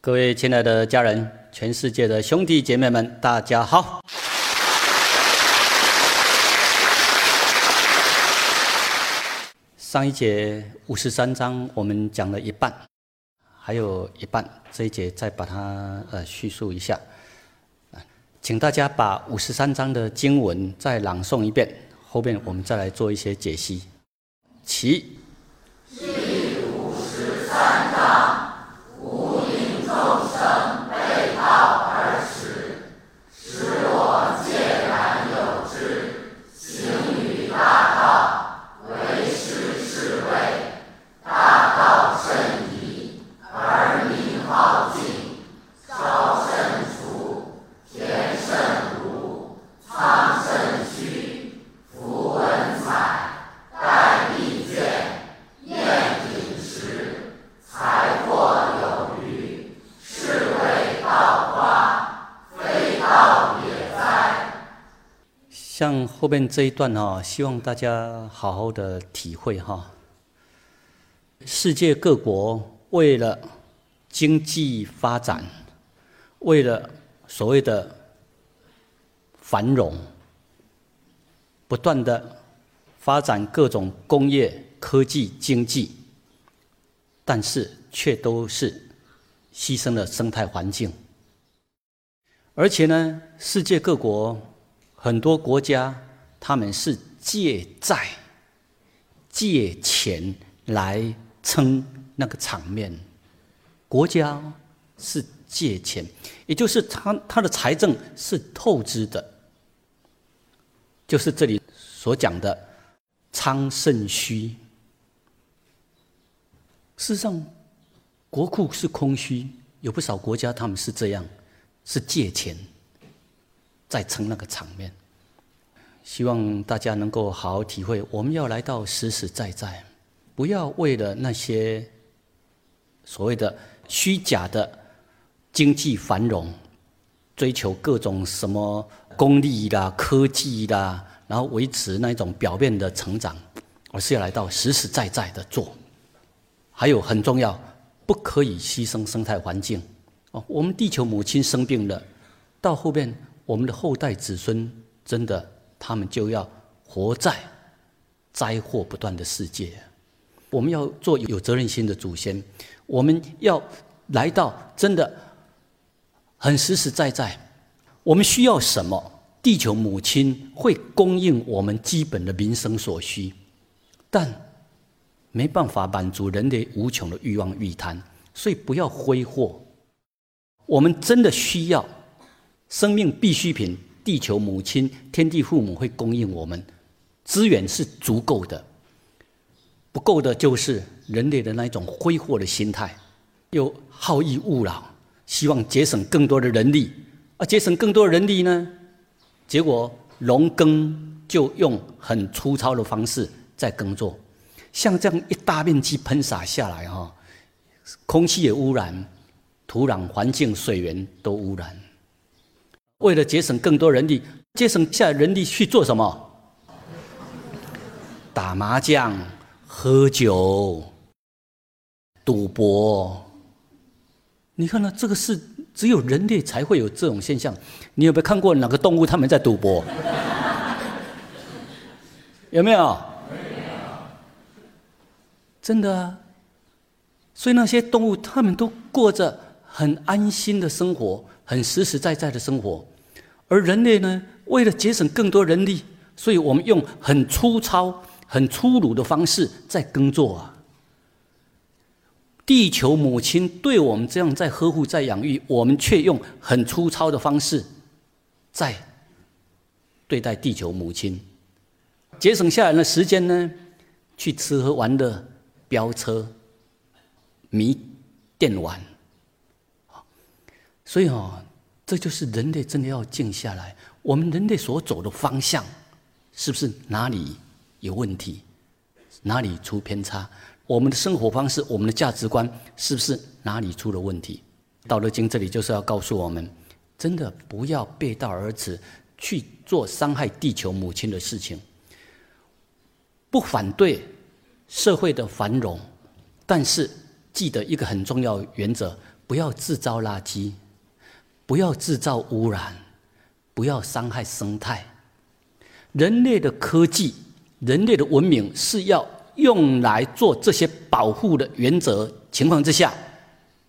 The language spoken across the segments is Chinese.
各位亲爱的家人，全世界的兄弟姐妹们，大家好。上一节五十三章我们讲了一半，还有一半，这一节再把它呃叙述一下。请大家把五十三章的经文再朗诵一遍，后面我们再来做一些解析。起。像后面这一段哈，希望大家好好的体会哈。世界各国为了经济发展，为了所谓的繁荣，不断的发展各种工业、科技、经济，但是却都是牺牲了生态环境，而且呢，世界各国。很多国家他们是借债、借钱来撑那个场面。国家是借钱，也就是他他的财政是透支的，就是这里所讲的仓肾虚。事实上，国库是空虚，有不少国家他们是这样，是借钱。在撑那个场面，希望大家能够好好体会。我们要来到实实在在，不要为了那些所谓的虚假的经济繁荣，追求各种什么功利啦、科技啦，然后维持那种表面的成长，而是要来到实实在在的做。还有很重要，不可以牺牲生态环境。哦，我们地球母亲生病了，到后边。我们的后代子孙真的，他们就要活在灾祸不断的世界。我们要做有责任心的祖先，我们要来到真的很实实在在。我们需要什么？地球母亲会供应我们基本的民生所需，但没办法满足人类无穷的欲望欲贪，所以不要挥霍。我们真的需要。生命必需品，地球母亲、天地父母会供应我们，资源是足够的。不够的就是人类的那一种挥霍的心态，又好逸恶劳，希望节省更多的人力。啊，节省更多的人力呢，结果农耕就用很粗糙的方式在耕作，像这样一大面积喷洒下来哈，空气也污染，土壤、环境、水源都污染。为了节省更多人力，节省下人力去做什么？打麻将、喝酒、赌博。你看呢？这个是只有人类才会有这种现象。你有没有看过哪个动物他们在赌博？有没有？真的。所以那些动物，他们都过着很安心的生活。很实实在在的生活，而人类呢，为了节省更多人力，所以我们用很粗糙、很粗鲁的方式在耕作啊。地球母亲对我们这样在呵护、在养育，我们却用很粗糙的方式在对待地球母亲，节省下来的时间呢，去吃喝玩乐、飙车、迷电玩。所以哦，这就是人类真的要静下来。我们人类所走的方向，是不是哪里有问题？哪里出偏差？我们的生活方式、我们的价值观，是不是哪里出了问题？《道德经》这里就是要告诉我们：真的不要背道而驰，去做伤害地球母亲的事情。不反对社会的繁荣，但是记得一个很重要原则。不要制造垃圾，不要制造污染，不要伤害生态。人类的科技、人类的文明是要用来做这些保护的原则情况之下，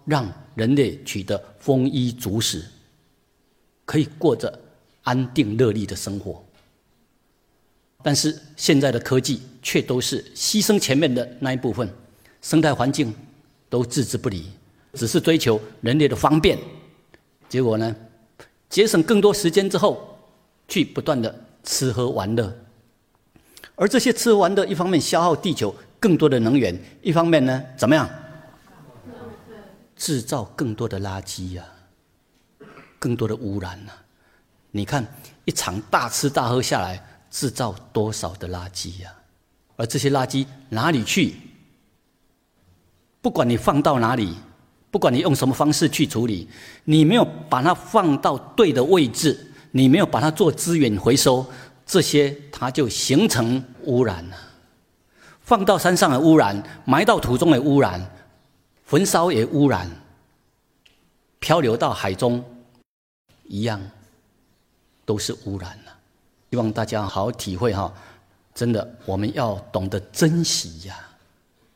让人类取得丰衣足食，可以过着安定乐利的生活。但是现在的科技却都是牺牲前面的那一部分，生态环境都置之不理，只是追求人类的方便，结果呢，节省更多时间之后，去不断的吃喝玩乐，而这些吃喝玩乐一方面消耗地球更多的能源，一方面呢怎么样，制造更多的垃圾呀，更多的污染呐，你看一场大吃大喝下来。制造多少的垃圾呀？而这些垃圾哪里去？不管你放到哪里，不管你用什么方式去处理，你没有把它放到对的位置，你没有把它做资源回收，这些它就形成污染了。放到山上的污染，埋到土中的污染，焚烧也污染，漂流到海中，一样都是污染了。希望大家好好体会哈，真的，我们要懂得珍惜呀，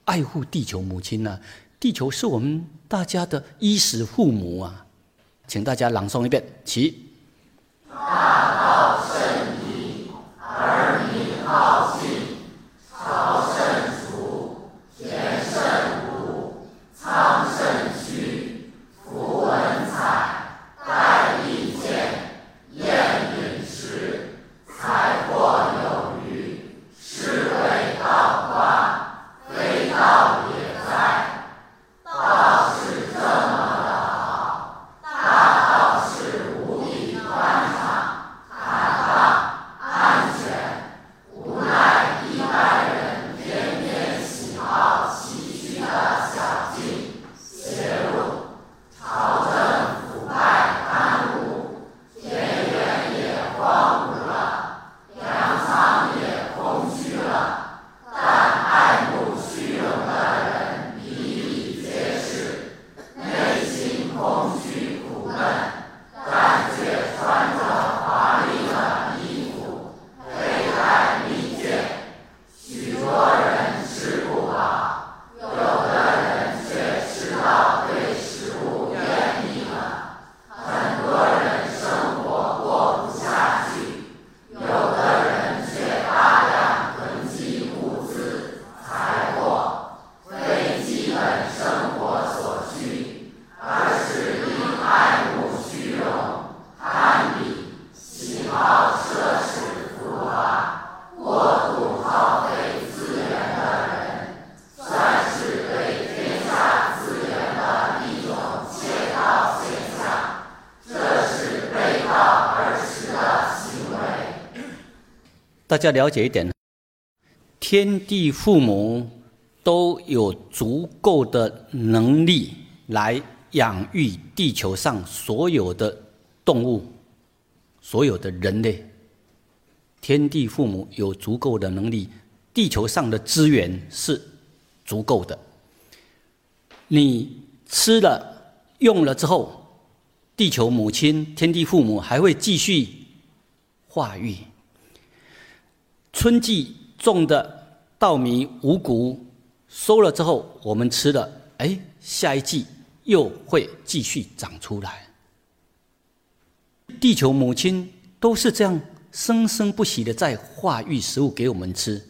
爱护地球母亲呢。地球是我们大家的衣食父母啊，请大家朗诵一遍，起。大道甚夷，而民好径，朝甚除，田甚芜，仓甚虚，夫文采，殆利剑，晏。财货有余，是为道瓜，非道也哉？道是这么的好，大道是无比宽敞、坦荡、安全，无奈一般人偏偏喜好崎岖的小径、邪路，朝政腐败贪污，田园也荒芜了。粮仓也空虚了，但爱慕虚荣的人比比皆是，内心空虚苦闷，但却穿着华丽的衣服，佩戴利剑。许多人吃不饱，有的人却吃到对食物厌腻了，很多人生活过不下去。有的人却大量囤积物资、财货，非基本生活所需，而是因爱慕虚荣、攀比、喜好奢侈浮华、过度耗费资源的人，算是对天下资源的一种窃盗现象。这是背道而驰的行为。大家了解一点，天地父母都有足够的能力来养育地球上所有的动物、所有的人类。天地父母有足够的能力，地球上的资源是足够的。你吃了、用了之后，地球母亲、天地父母还会继续化育。春季种的稻米、五谷收了之后，我们吃了，哎，下一季又会继续长出来。地球母亲都是这样生生不息的在化育食物给我们吃，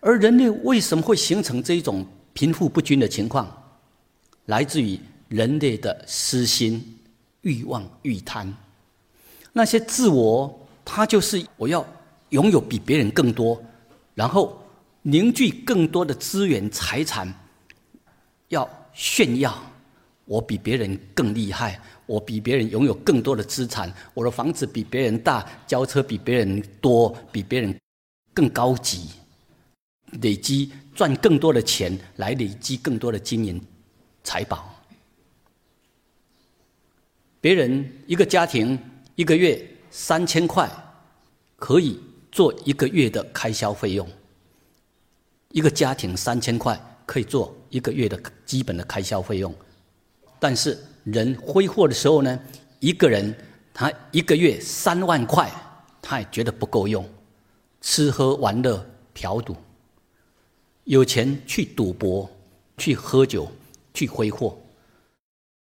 而人类为什么会形成这一种贫富不均的情况？来自于人类的私心、欲望、欲贪，那些自我，他就是我要。拥有比别人更多，然后凝聚更多的资源财产，要炫耀我比别人更厉害，我比别人拥有更多的资产，我的房子比别人大，交车比别人多，比别人更高级，累积赚更多的钱来累积更多的金银财宝。别人一个家庭一个月三千块，可以。做一个月的开销费用，一个家庭三千块可以做一个月的基本的开销费用，但是人挥霍的时候呢，一个人他一个月三万块，他也觉得不够用，吃喝玩乐嫖赌，有钱去赌博，去喝酒，去挥霍，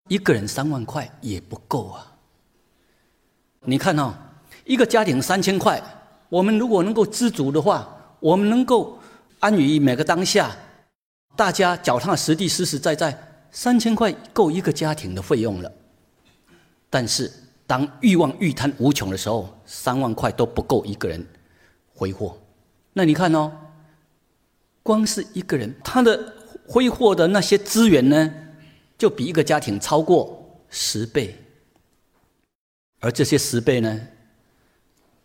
一个人三万块也不够啊。你看哦，一个家庭三千块，我们如果能够知足的话，我们能够安于每个当下，大家脚踏实地、实实在在。三千块够一个家庭的费用了，但是当欲望欲贪无穷的时候，三万块都不够一个人挥霍。那你看哦，光是一个人他的挥霍的那些资源呢，就比一个家庭超过十倍，而这些十倍呢，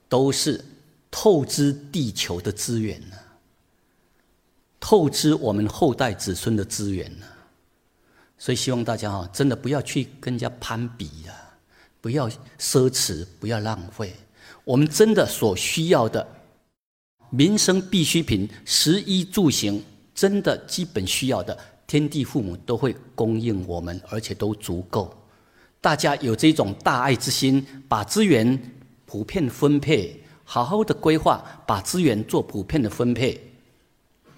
都是透支地球的资源呢，透支我们后代子孙的资源呢。所以希望大家哈，真的不要去跟人家攀比呀，不要奢侈，不要浪费。我们真的所需要的民生必需品、食衣住行，真的基本需要的，天地父母都会供应我们，而且都足够。大家有这种大爱之心，把资源普遍分配，好好的规划，把资源做普遍的分配，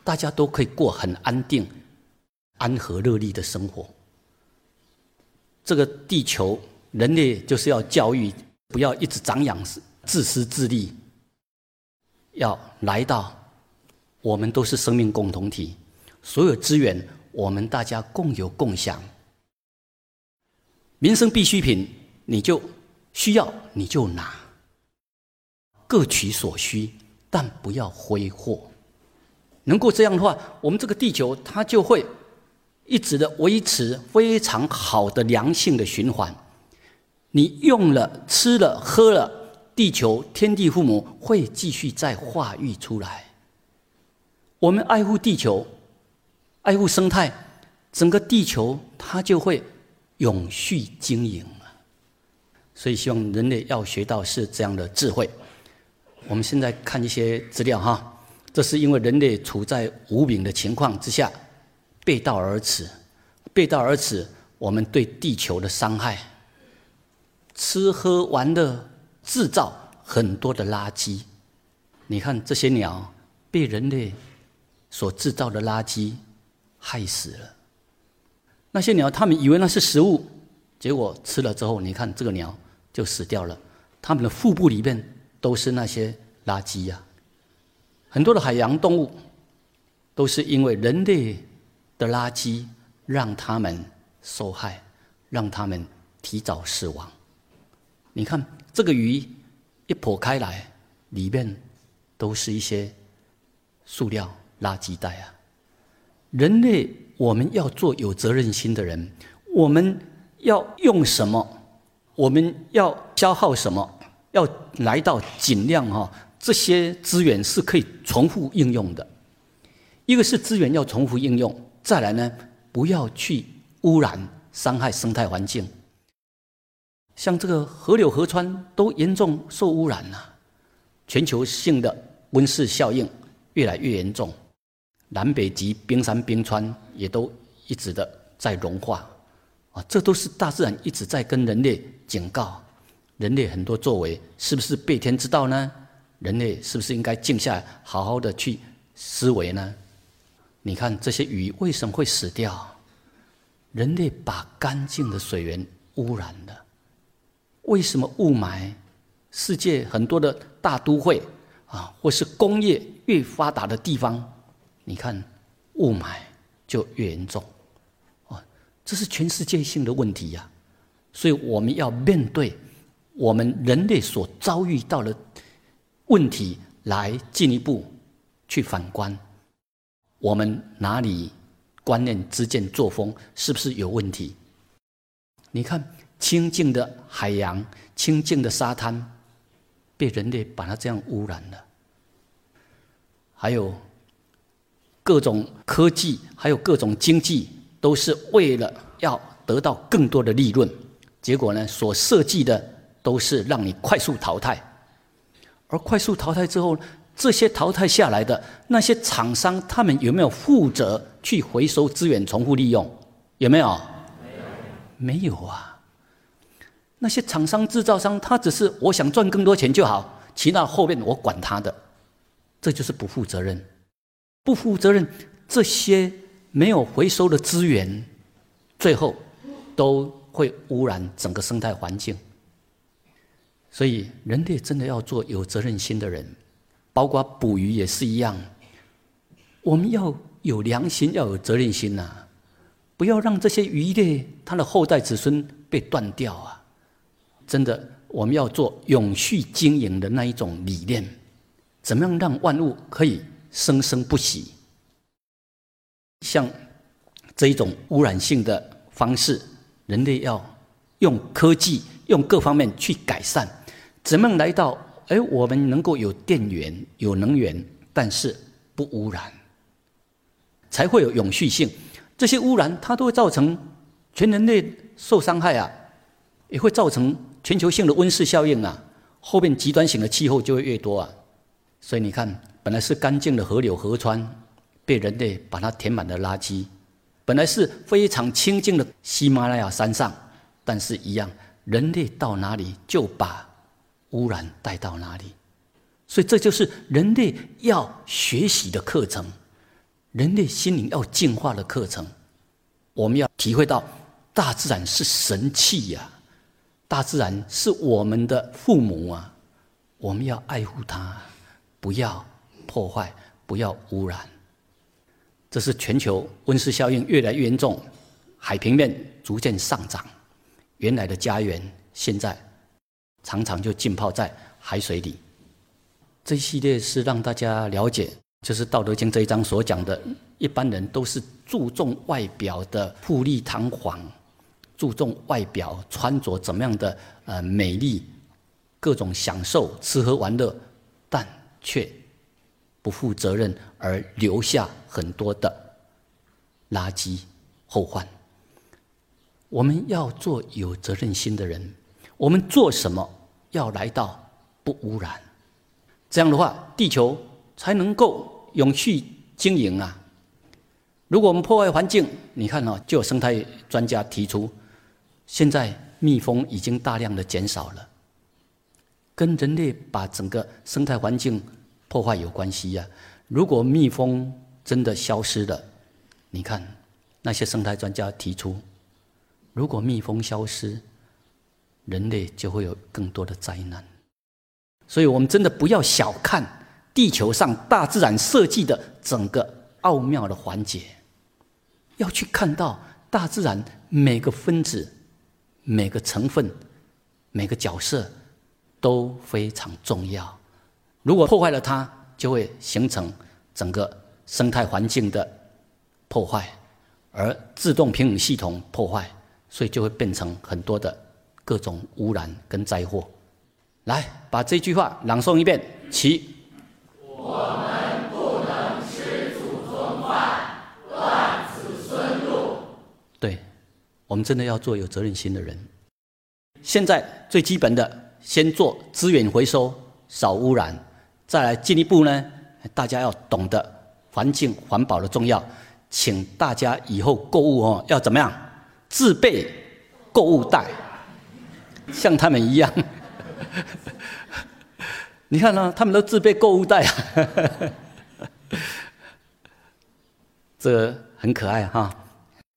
大家都可以过很安定。安和乐利的生活。这个地球，人类就是要教育，不要一直长养自私自利，要来到，我们都是生命共同体，所有资源我们大家共有共享。民生必需品，你就需要你就拿，各取所需，但不要挥霍。能够这样的话，我们这个地球它就会。一直的维持非常好的良性的循环，你用了、吃了、喝了，地球天地父母会继续再化育出来。我们爱护地球，爱护生态，整个地球它就会永续经营所以希望人类要学到是这样的智慧。我们现在看一些资料哈，这是因为人类处在无名的情况之下。背道而驰，背道而驰，我们对地球的伤害，吃喝玩乐，制造很多的垃圾。你看这些鸟被人类所制造的垃圾害死了。那些鸟，它们以为那是食物，结果吃了之后，你看这个鸟就死掉了。它们的腹部里面都是那些垃圾呀。很多的海洋动物都是因为人类。的垃圾让他们受害，让他们提早死亡。你看这个鱼一剖开来，里面都是一些塑料垃圾袋啊！人类我们要做有责任心的人，我们要用什么？我们要消耗什么？要来到尽量哈，这些资源是可以重复应用的。一个是资源要重复应用。再来呢，不要去污染、伤害生态环境。像这个河流、河川都严重受污染了，全球性的温室效应越来越严重，南北极冰山、冰川也都一直的在融化，啊，这都是大自然一直在跟人类警告，人类很多作为是不是背天之道呢？人类是不是应该静下来，好好的去思维呢？你看这些鱼为什么会死掉？人类把干净的水源污染了。为什么雾霾？世界很多的大都会啊，或是工业越发达的地方，你看雾霾就越严重。啊，这是全世界性的问题呀。所以我们要面对我们人类所遭遇到的问题，来进一步去反观。我们哪里观念、之见、作风是不是有问题？你看，清净的海洋、清净的沙滩，被人类把它这样污染了。还有各种科技，还有各种经济，都是为了要得到更多的利润。结果呢，所设计的都是让你快速淘汰，而快速淘汰之后。这些淘汰下来的那些厂商，他们有没有负责去回收资源、重复利用？有没有？没有。没有啊。那些厂商、制造商，他只是我想赚更多钱就好，其他后面我管他的，这就是不负责任。不负责任，这些没有回收的资源，最后都会污染整个生态环境。所以，人类真的要做有责任心的人，包括捕鱼也是一样。我们要有良心，要有责任心呐，不要让这些鱼类它的后代子孙被断掉啊！真的，我们要做永续经营的那一种理念，怎么样让万物可以生生不息？像这一种污染性的方式，人类要用科技、用各方面去改善。怎么来到？哎，我们能够有电源、有能源，但是不污染，才会有永续性。这些污染，它都会造成全人类受伤害啊，也会造成全球性的温室效应啊。后面极端型的气候就会越多啊。所以你看，本来是干净的河流、河川，被人类把它填满了垃圾；本来是非常清净的喜马拉雅山上，但是一样，人类到哪里就把。污染带到哪里？所以这就是人类要学习的课程，人类心灵要进化的课程。我们要体会到，大自然是神器呀，大自然是我们的父母啊，我们要爱护它，不要破坏，不要污染。这是全球温室效应越来越严重，海平面逐渐上涨，原来的家园现在。常常就浸泡在海水里。这一系列是让大家了解，就是《道德经》这一章所讲的，一般人都是注重外表的富丽堂皇，注重外表穿着怎么样的呃美丽，各种享受吃喝玩乐，但却不负责任而留下很多的垃圾后患。我们要做有责任心的人。我们做什么要来到不污染，这样的话，地球才能够永续经营啊！如果我们破坏环境，你看哦，就有生态专家提出，现在蜜蜂已经大量的减少了，跟人类把整个生态环境破坏有关系呀。如果蜜蜂真的消失了，你看那些生态专家提出，如果蜜蜂消失，人类就会有更多的灾难，所以我们真的不要小看地球上大自然设计的整个奥妙的环节，要去看到大自然每个分子、每个成分、每个角色都非常重要。如果破坏了它，就会形成整个生态环境的破坏，而自动平衡系统破坏，所以就会变成很多的。各种污染跟灾祸，来把这句话朗诵一遍。起。我们不能吃祖宗饭，断子孙路。对，我们真的要做有责任心的人。现在最基本的，先做资源回收，少污染。再来进一步呢，大家要懂得环境环保的重要。请大家以后购物哦，要怎么样？自备购物袋。像他们一样，你看呢？他们都自备购物袋啊，这很可爱哈。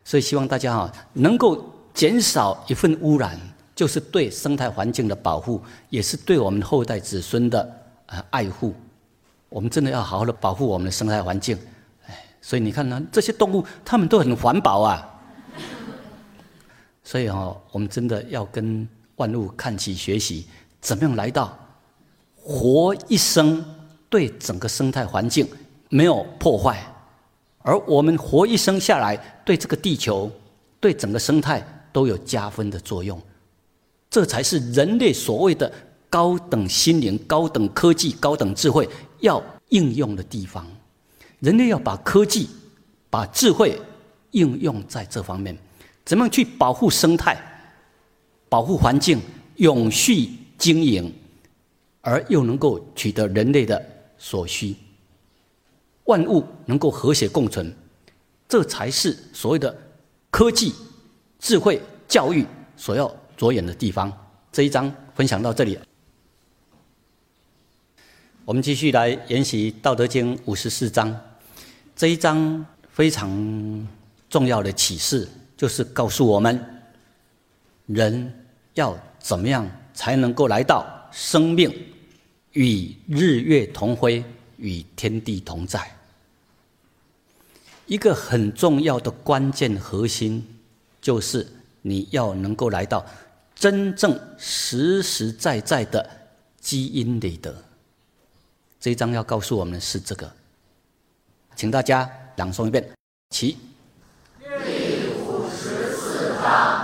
所以希望大家哈能够减少一份污染，就是对生态环境的保护，也是对我们后代子孙的呃爱护。我们真的要好好的保护我们的生态环境。哎，所以你看呢，这些动物它们都很环保啊。所以哈，我们真的要跟。万物看齐学习，怎么样来到活一生，对整个生态环境没有破坏，而我们活一生下来，对这个地球、对整个生态都有加分的作用，这才是人类所谓的高等心灵、高等科技、高等智慧要应用的地方。人类要把科技、把智慧应用在这方面，怎么样去保护生态？保护环境永续经营而又能够取得人类的所需。万物能够和谐共存这才是所谓的科技智慧教育所要着眼的地方。这一章分享到这里。我们继续来研习道德经五十四章。这一章非常重要的启示就是告诉我们人要怎么样才能够来到生命与日月同辉、与天地同在？一个很重要的关键核心，就是你要能够来到真正实实在在的基因里的。这一章要告诉我们的是这个，请大家朗诵一遍，起。第五十四章。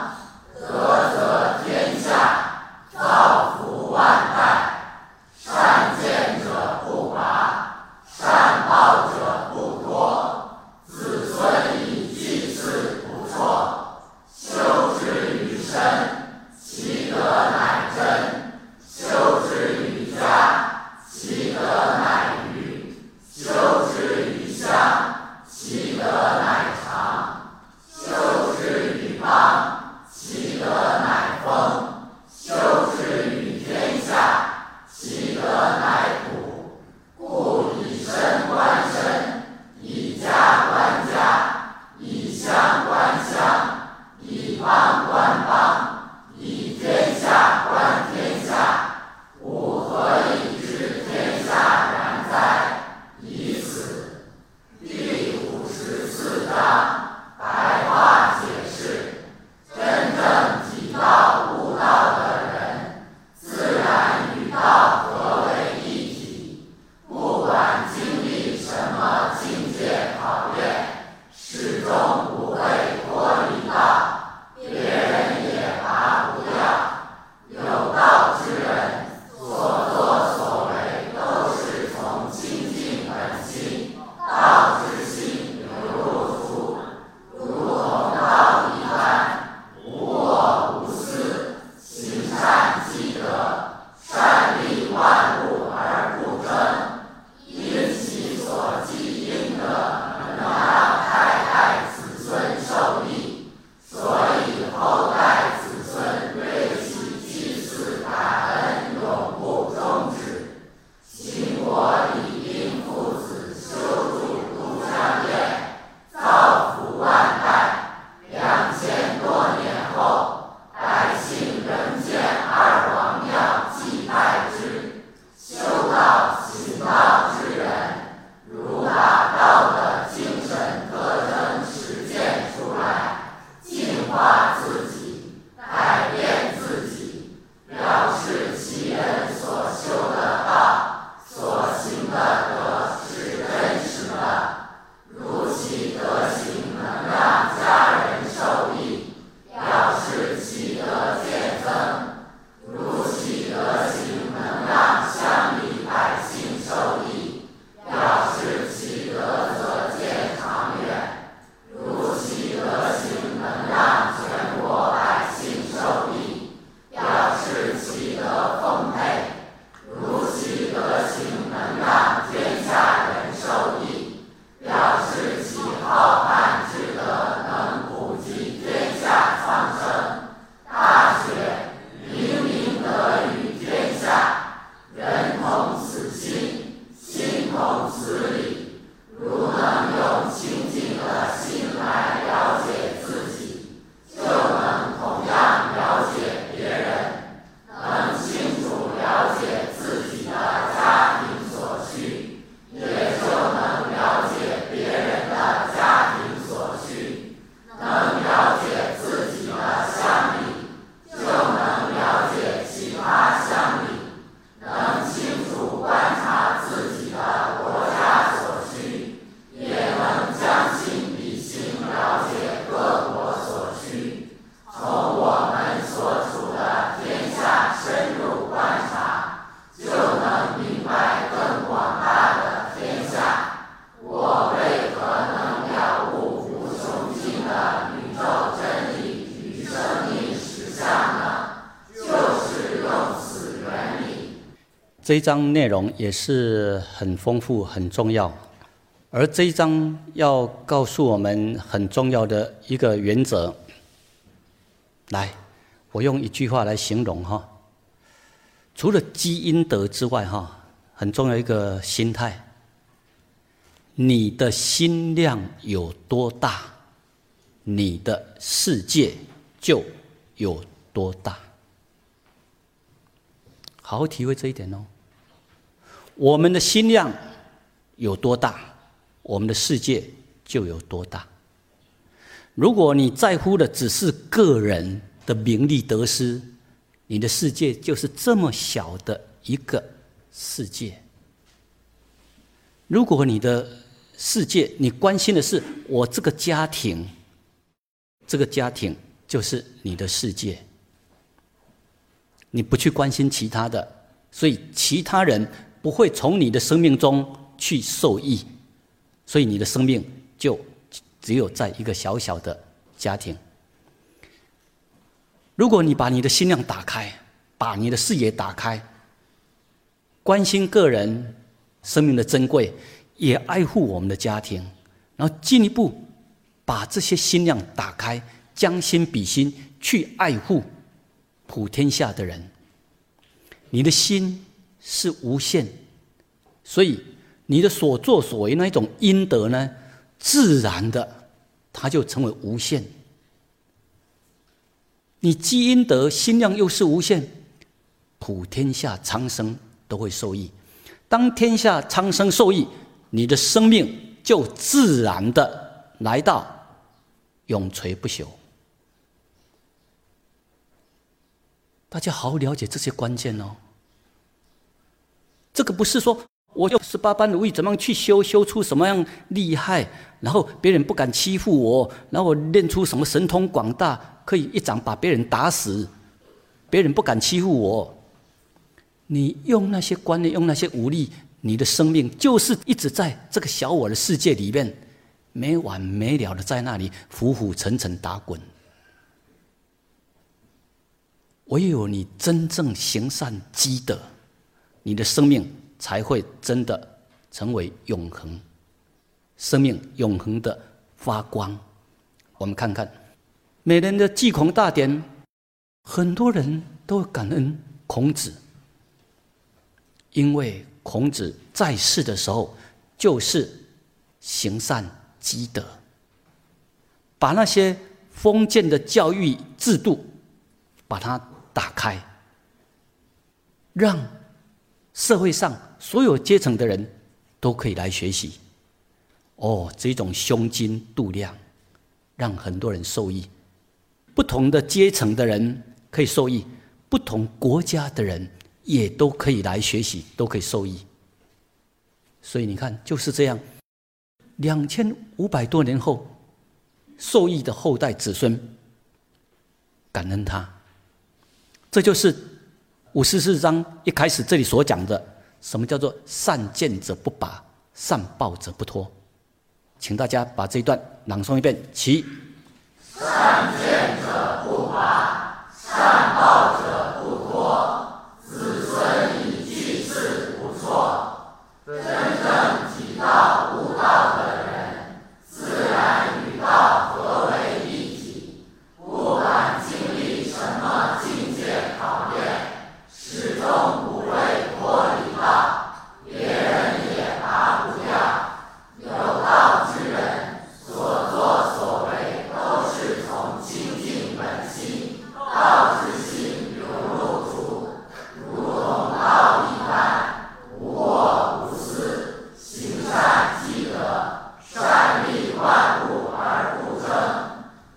这一章内容也是很丰富很重要。而这一章要告诉我们很重要的一个原则。来我用一句话来形容哈。除了基因德之外哈很重要一个心态。你的心量有多大你的世界就有多大。好好体会这一点哦。我们的心量有多大，我们的世界就有多大。如果你在乎的只是个人的名利得失，你的世界就是这么小的一个世界。如果你的世界，你关心的是我这个家庭，这个家庭就是你的世界。你不去关心其他的，所以其他人不会从你的生命中去受益，所以你的生命就只有在一个小小的家庭。如果你把你的心量打开，把你的视野打开，关心个人生命的珍贵，也爱护我们的家庭，然后进一步把这些心量打开，将心比心去爱护普天下的人，你的心是无限，所以你的所作所为那一种阴德呢，自然的，它就成为无限。你积阴德，心量又是无限，普天下苍生都会受益。当天下苍生受益，你的生命就自然的来到永垂不朽。大家好好了解这些关键哦。这个不是说我用十八般武艺怎么样去修，修出什么样厉害，然后别人不敢欺负我，然后我练出什么神通广大。可以一掌把别人打死，别人不敢欺负我。你用那些观念，用那些武力，你的生命就是一直在这个小我的世界里面没完没了的在那里浮浮沉沉打滚。唯有你真正行善积德，你的生命才会真的成为永恒，生命永恒的发光。我们看看。每年的祭孔大典，很多人都感恩孔子，因为孔子在世的时候就是行善积德，把那些封建的教育制度把它打开，让社会上所有阶层的人都可以来学习。哦，这种胸襟度量，让很多人受益。不同的阶层的人可以受益，不同国家的人也都可以来学习，都可以受益。所以你看，就是这样，两千五百多年后，受益的后代子孙感恩他。这就是五十四章一开始这里所讲的，什么叫做善见者不拔，善报者不脱。请大家把这一段朗诵一遍，起。善见者不拔，善报者不脱，子孙以具事不错。真正体道悟道的人，自然与道合为一体，不管经历什么境界考验，始终不会脱离道，别人也拔不掉。有道之人，所作所为都是从清净本心，道之心流露出，如同道一般，无我无私，行善积德，善利万物而不争。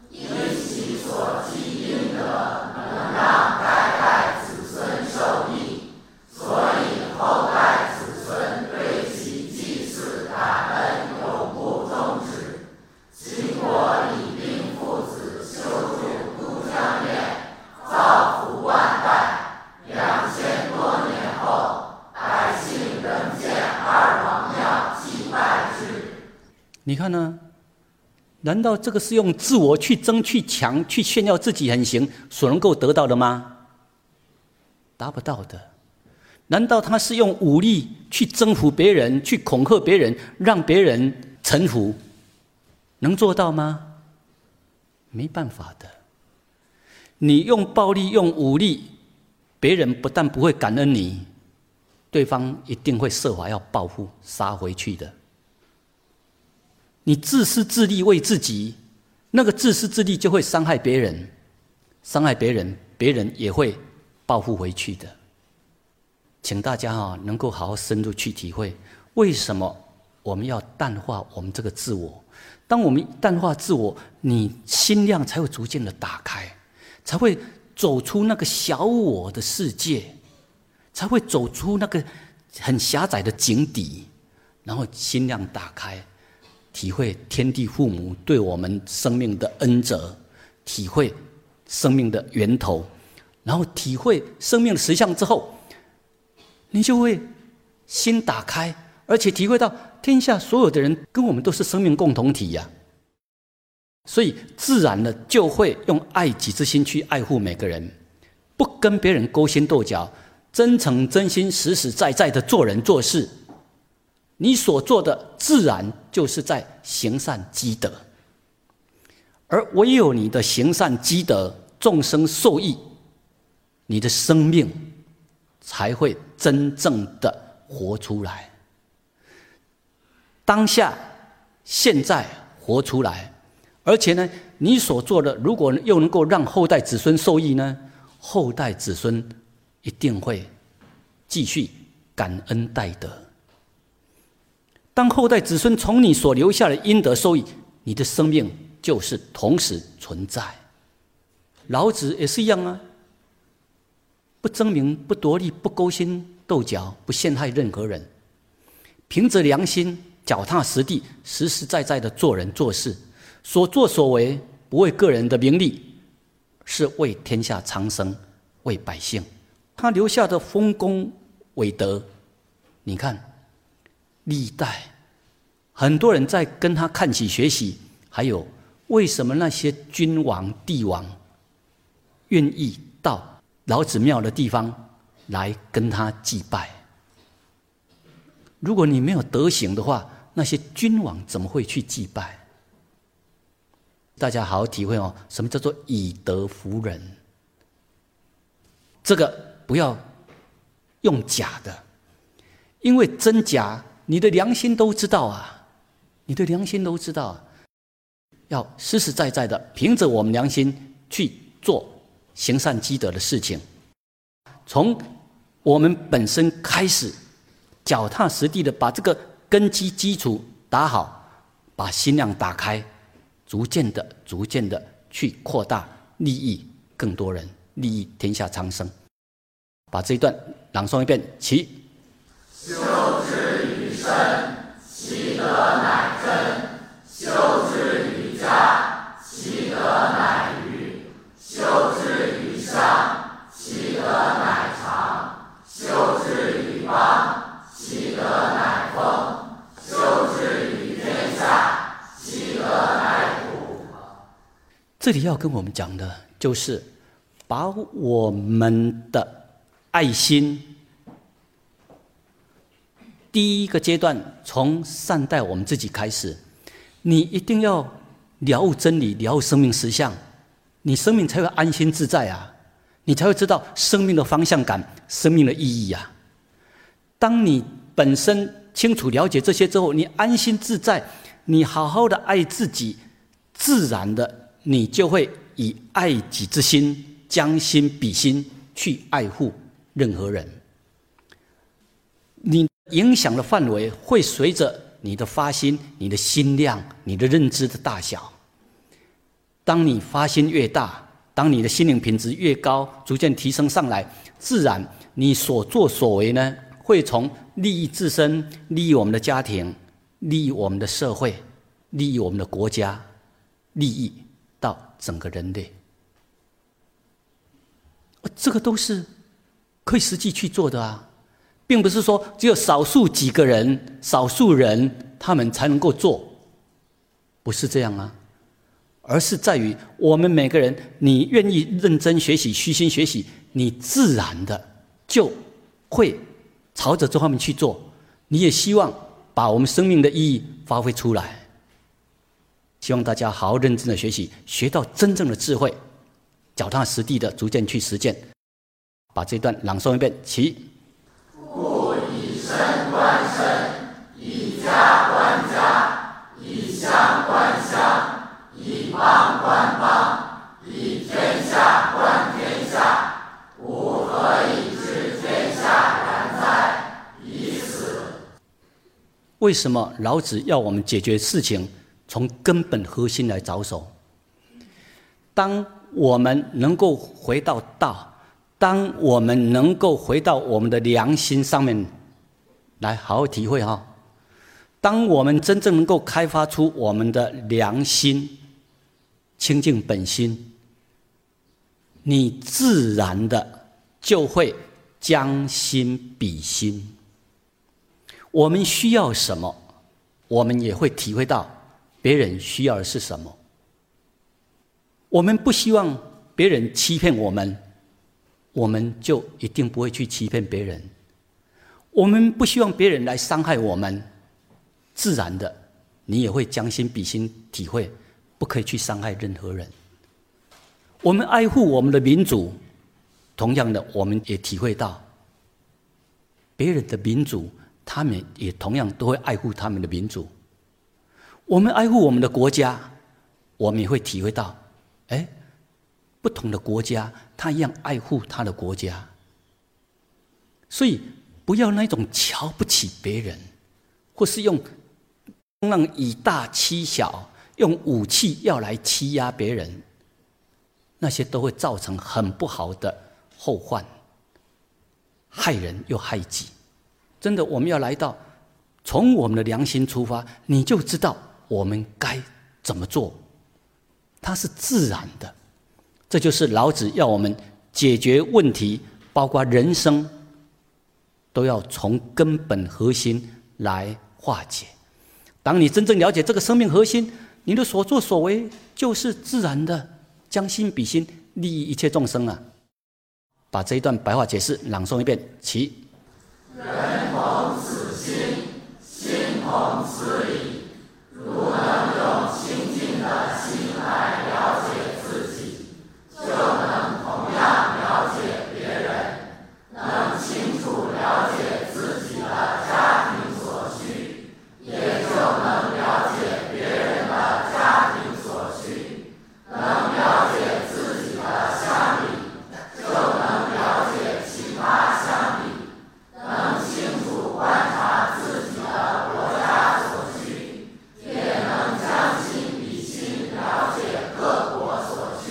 因其所积阴德，能让代代子孙受益，所以后代子孙对其祭祀感恩永不终止。经过李冰父子修筑都江堰，造福万代，两千多年后，百姓仍建二王庙祭拜之。你看呢？难道这个是用自我去争、去抢、去炫耀自己很行所能够得到的吗？达不到的。难道他是用武力去征服别人、去恐吓别人、让别人臣服？能做到吗？没办法的。你用暴力、用武力，别人不但不会感恩你，对方一定会设法要报复、杀回去的。你自私自利为自己，那个自私自利就会伤害别人，伤害别人，别人也会报复回去的。请大家啊，能够好好深入去体会，为什么我们要淡化我们这个自我？当我们淡化自我，你心量才会逐渐的打开，才会走出那个小我的世界，才会走出那个很狭窄的井底，然后心量打开。体会天地父母对我们生命的恩泽，体会生命的源头，然后体会生命的实相之后，你就会心打开，而且体会到天下所有的人跟我们都是生命共同体呀。所以自然的就会用爱己之心去爱护每个人，不跟别人勾心斗角，真诚真心实实在在的做人做事。你所做的自然就是在行善积德，而唯有你的行善积德，众生受益，你的生命才会真正的活出来。当下、现在活出来，而且呢，你所做的如果又能够让后代子孙受益呢，后代子孙一定会继续感恩戴德。当后代子孙从你所留下的阴德受益，你的生命就是同时存在。老子也是一样啊，不争名，不夺利，不勾心斗角，不陷害任何人，凭着良心，脚踏实地，实实在在的做人做事，所作所为不为个人的名利，是为天下苍生，为百姓。他留下的丰功伟德，你看。历代很多人在跟他看起学习，还有为什么那些君王帝王愿意到老子庙的地方来跟他祭拜？如果你没有德行的话，那些君王怎么会去祭拜？大家好好体会哦，什么叫做以德服人？这个不要用假的，因为真假。你的良心都知道啊，你的良心都知道，啊要实实在在的凭着我们良心去做行善积德的事情，从我们本身开始，脚踏实地的把这个根基基础打好，把心量打开，逐渐的、逐渐的去扩大利益更多人，利益天下苍生。把这一段朗诵一遍，起。身其德乃真，修之于家，其德乃余；修之于乡，其德乃长；修之于邦，其德乃丰；修之于天下，其德乃普。这里要跟我们讲的，就是把我们的爱心。第一个阶段，从善待我们自己开始，你一定要了悟真理，了悟生命实相，你生命才会安心自在啊！你才会知道生命的方向感、生命的意义呀。当你本身清楚了解这些之后，你安心自在，你好好的爱自己，自然的你就会以爱己之心，将心比心去爱护任何人。你。影响的范围会随着你的发心、你的心量、你的认知的大小。当你发心越大，当你的心灵品质越高，逐渐提升上来，自然你所作所为呢，会从利益自身、利益我们的家庭、利益我们的社会、利益我们的国家、利益到整个人类。这个都是可以实际去做的啊。并不是说只有少数几个人、少数人他们才能够做，不是这样啊，而是在于我们每个人，你愿意认真学习、虚心学习，你自然的就会朝着这方面去做。你也希望把我们生命的意义发挥出来，希望大家好好认真的学习，学到真正的智慧。脚踏实地的逐渐去实践。把这段朗诵一遍，起。以身观身，以家观家，以乡观乡，以邦观邦，以天下观天下，吾何以知天下然哉？以此。为什么老子要我们解决事情从根本核心来着手？当我们能够回到道。当我们能够回到我们的良心上面来好好体会哈，当我们真正能够开发出我们的良心、清净本心，你自然的就会将心比心。我们需要什么，我们也会体会到别人需要的是什么。我们不希望别人欺骗我们。我们就一定不会去欺骗别人。我们不希望别人来伤害我们，自然的，你也会将心比心，体会不可以去伤害任何人。我们爱护我们的民主，同样的，我们也体会到别人的民主，他们也同样都会爱护他们的民主。我们爱护我们的国家，我们也会体会到，哎。不同的国家，他一样爱护他的国家，所以不要那种瞧不起别人，或是用让以大欺小，用武器要来欺压别人，那些都会造成很不好的后患，害人又害己。真的，我们要来到从我们的良心出发，你就知道我们该怎么做，它是自然的。这就是老子要我们解决问题，包括人生，都要从根本核心来化解。当你真正了解这个生命核心，你的所作所为就是自然的将心比心，利益一切众生啊！把这一段白话解释朗诵一遍，起。人同此心，心同此理，如能用清净的心来了解。就能同样了解别人，能清楚了解自己的家庭所需，也就能了解别人的家庭所需，能了解自己的乡里，就能了解其他乡里，能清楚观察自己的国家所需，也能将心比心了解各国所需。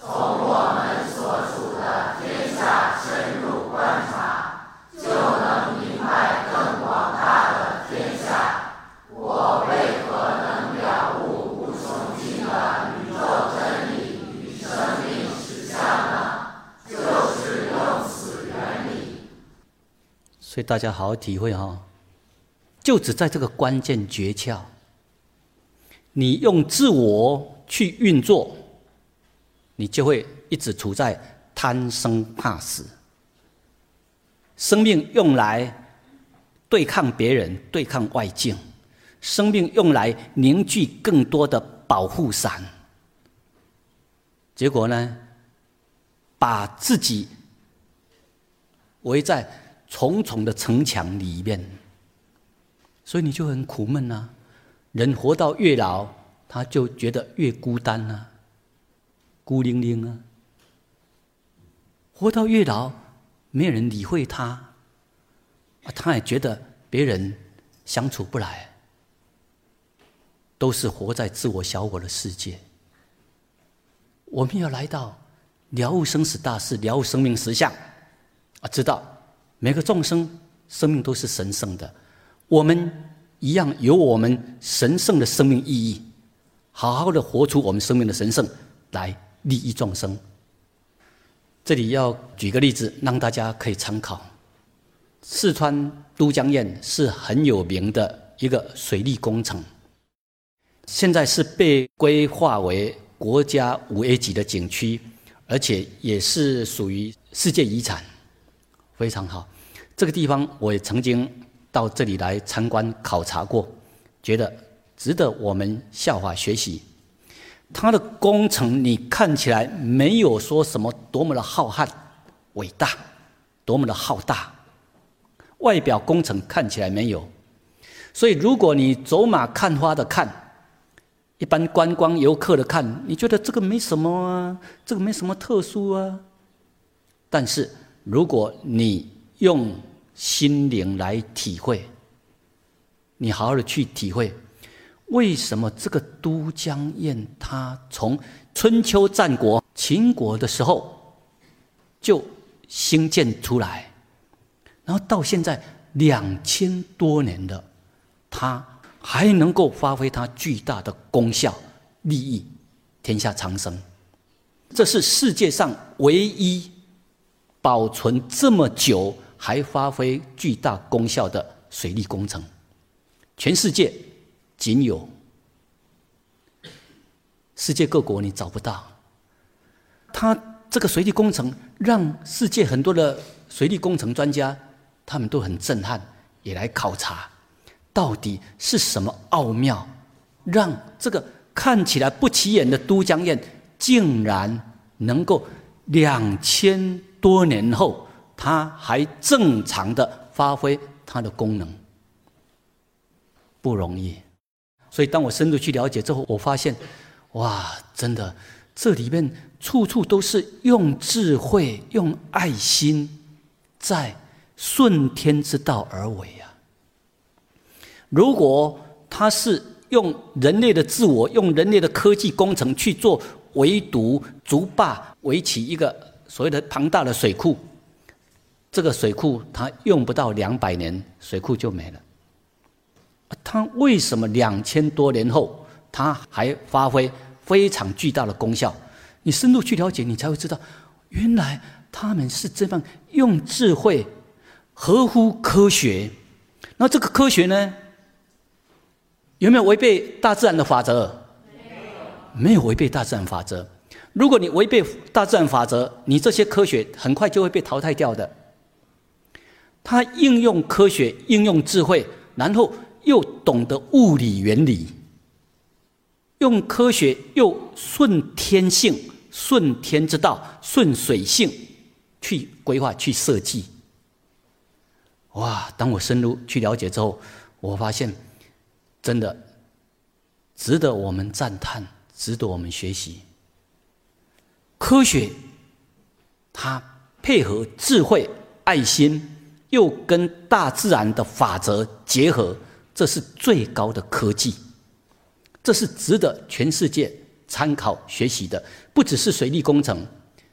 从我们所处的天下深入观察，就能明白更广大的天下。我为何能了悟无穷尽的宇宙真理与生命实相呢？就是用此原理。所以大家好好体会哈，就只在这个关键诀窍，你用自我去运作。你就会一直处在贪生怕死，生命用来对抗别人、对抗外境，生命用来凝聚更多的保护伞，结果呢，把自己围在重重的城墙里面，所以你就很苦闷呐。人活到越老，他就觉得越孤单呐。孤零零啊，活到越老，没有人理会他，他也觉得别人相处不来，都是活在自我小我的世界。我们要来到了悟生死大事，了悟生命实相，啊，知道每个众生生命都是神圣的，我们一样有我们神圣的生命意义，好好的活出我们生命的神圣来。利益众生。这里要举个例子，让大家可以参考。四川都江堰是很有名的一个水利工程，现在是被规划为国家五 A 级的景区，而且也是属于世界遗产，非常好。这个地方我也曾经到这里来参观考察过，觉得值得我们效法学习。它的工程你看起来没有说什么多么的浩瀚、伟大，多么的浩大，外表工程看起来没有。所以，如果你走马看花的看，一般观光游客的看，你觉得这个没什么啊，这个没什么特殊啊。但是，如果你用心灵来体会，你好好的去体会，为什么这个都江堰它从春秋战国秦国的时候就兴建出来，然后到现在两千多年的。它还能够发挥它巨大的功效，利益天下长生。这是世界上唯一保存这么久还发挥巨大功效的水利工程，全世界仅有，世界各国你找不到。它这个水利工程让世界很多的水利工程专家，他们都很震撼，也来考察。到底是什么奥妙，让这个看起来不起眼的都江堰，竟然能够两千多年后，它还正常的发挥它的功能？不容易。所以，当我深入去了解之后，我发现，哇，真的，这里面处处都是用智慧、用爱心，在顺天之道而为呀。如果他是用人类的自我、用人类的科技工程去做围堵、筑坝、围起一个所谓的庞大的水库，这个水库它用不到两百年，水库就没了。它为什么两千多年后，它还发挥非常巨大的功效？你深入去了解，你才会知道，原来他们是这样用智慧、合乎科学。那这个科学呢？有没有违背大自然的法则？没有，没有违背大自然法则。如果你违背大自然法则，你这些科学很快就会被淘汰掉的。他应用科学，应用智慧，然后又懂得物理原理，用科学又顺天性、顺天之道、顺水性去规划、去设计。哇！当我深入去了解之后，我发现。真的值得我们赞叹，值得我们学习。科学，它配合智慧、爱心，又跟大自然的法则结合，这是最高的科技。这是值得全世界参考学习的。不只是水利工程，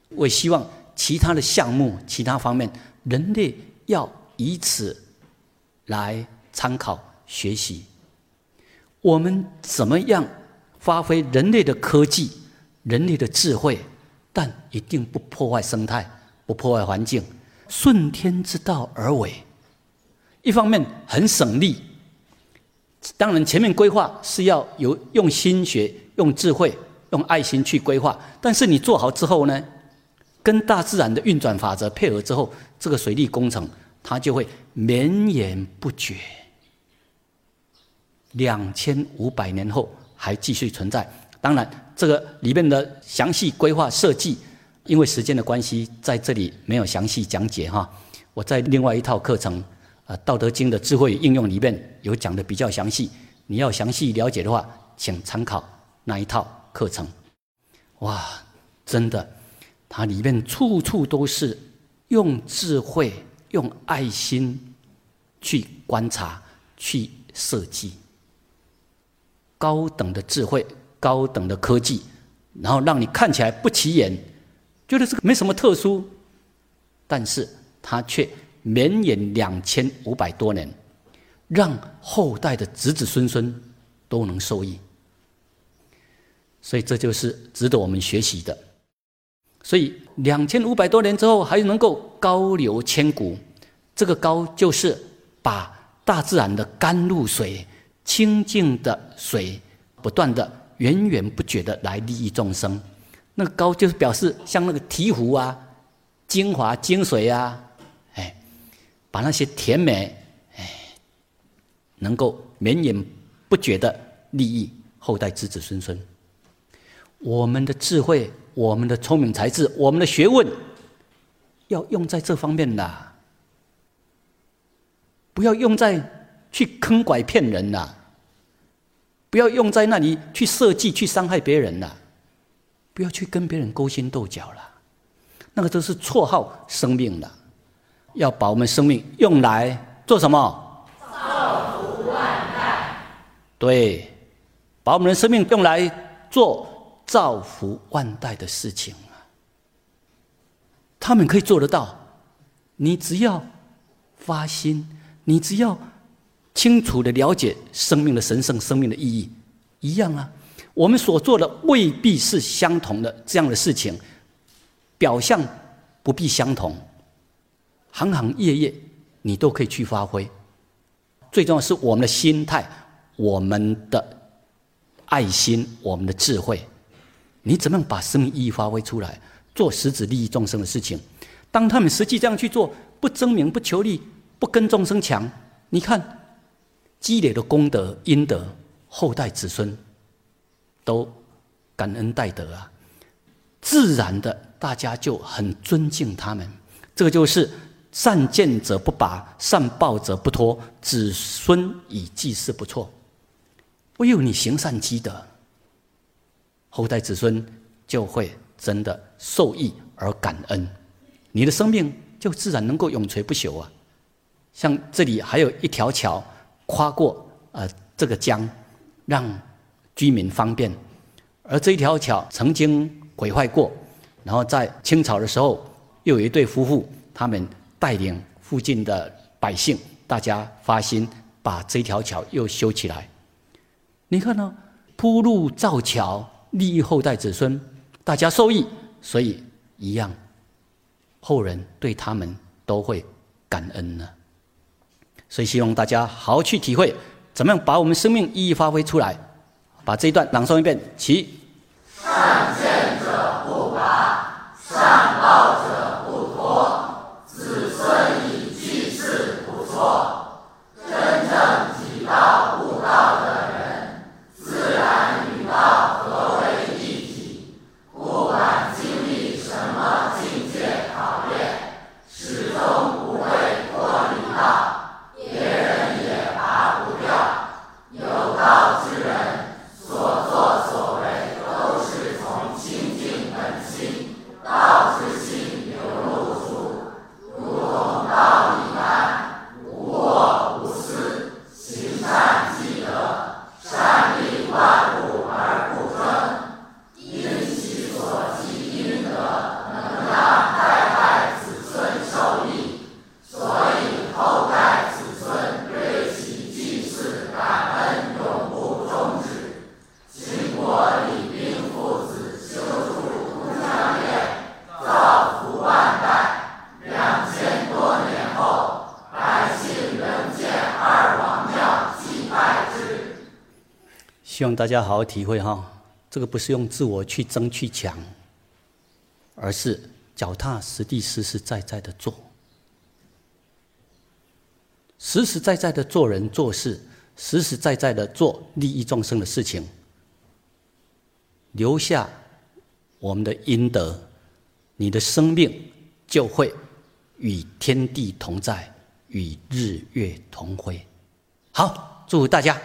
我希望其他的项目、其他方面，人类要以此来参考学习。我们怎么样发挥人类的科技、人类的智慧，但一定不破坏生态、不破坏环境，顺天之道而为。一方面很省力，当然前面规划是要有用心学、用智慧、用爱心去规划，但是你做好之后呢，跟大自然的运转法则配合之后，这个水利工程它就会绵延不绝。两千五百年后还继续存在。当然，这个里面的详细规划设计，因为时间的关系，在这里没有详细讲解哈。我在另外一套课程，呃，《道德经》的智慧应用里面有讲的比较详细。你要详细了解的话，请参考那一套课程。哇，真的，它里面处处都是用智慧、用爱心去观察、去设计。高等的智慧，高等的科技，然后让你看起来不起眼，觉得这个没什么特殊，但是它却绵延两千五百多年，让后代的子子孙孙都能受益。所以这就是值得我们学习的。所以两千五百多年之后还能够高流千古，这个高就是把大自然的甘露水。清净的水，不断的源源不绝的来利益众生。那个高就是表示像那个醍醐啊、精华、精髓啊，哎，把那些甜美，哎，能够绵延不绝的利益后代子子孙孙。我们的智慧、我们的聪明才智、我们的学问，要用在这方面啦，不要用在去坑拐骗人呐，不要用在那里去设计去伤害别人了，不要去跟别人勾心斗角了，那个都是绰号生命了。要把我们生命用来做什么？造福万代。对，把我们的生命用来做造福万代的事情啊！他们可以做得到，你只要发心，你只要清楚的了解生命的神圣、生命的意义，一样啊。我们所做的未必是相同的这样的事情，表象不必相同。行行业业，你都可以去发挥。最重要是我们的心态，我们的爱心，我们的智慧。你怎么样把生命意义发挥出来，做实质利益众生的事情？当他们实际这样去做，不争名，不求利，不跟众生抢，你看积累的功德阴德，后代子孙都感恩戴德啊，自然的大家就很尊敬他们。这个就是。善见者不拔，善报者不脱，子孙以祭祀不错。唯有你行善积德，后代子孙就会真的受益而感恩，你的生命就自然能够永垂不朽啊！像这里还有一条桥，跨过呃这个江，让居民方便。而这一条桥曾经毁坏过，然后在清朝的时候，又有一对夫妇，他们。带领附近的百姓，大家发心把这条桥又修起来。你看呢？铺路造桥，利益后代子孙，大家受益，所以一样，后人对他们都会感恩呢。所以希望大家好好去体会，怎么样把我们生命意义发挥出来。把这一段朗诵一遍，起。大家好好体会哈，这个不是用自我去争去抢，而是脚踏实地、实实在在的做，实实在在的做人做事，实实在在的做利益众生的事情，留下我们的阴德，你的生命就会与天地同在，与日月同辉。好，祝福大家。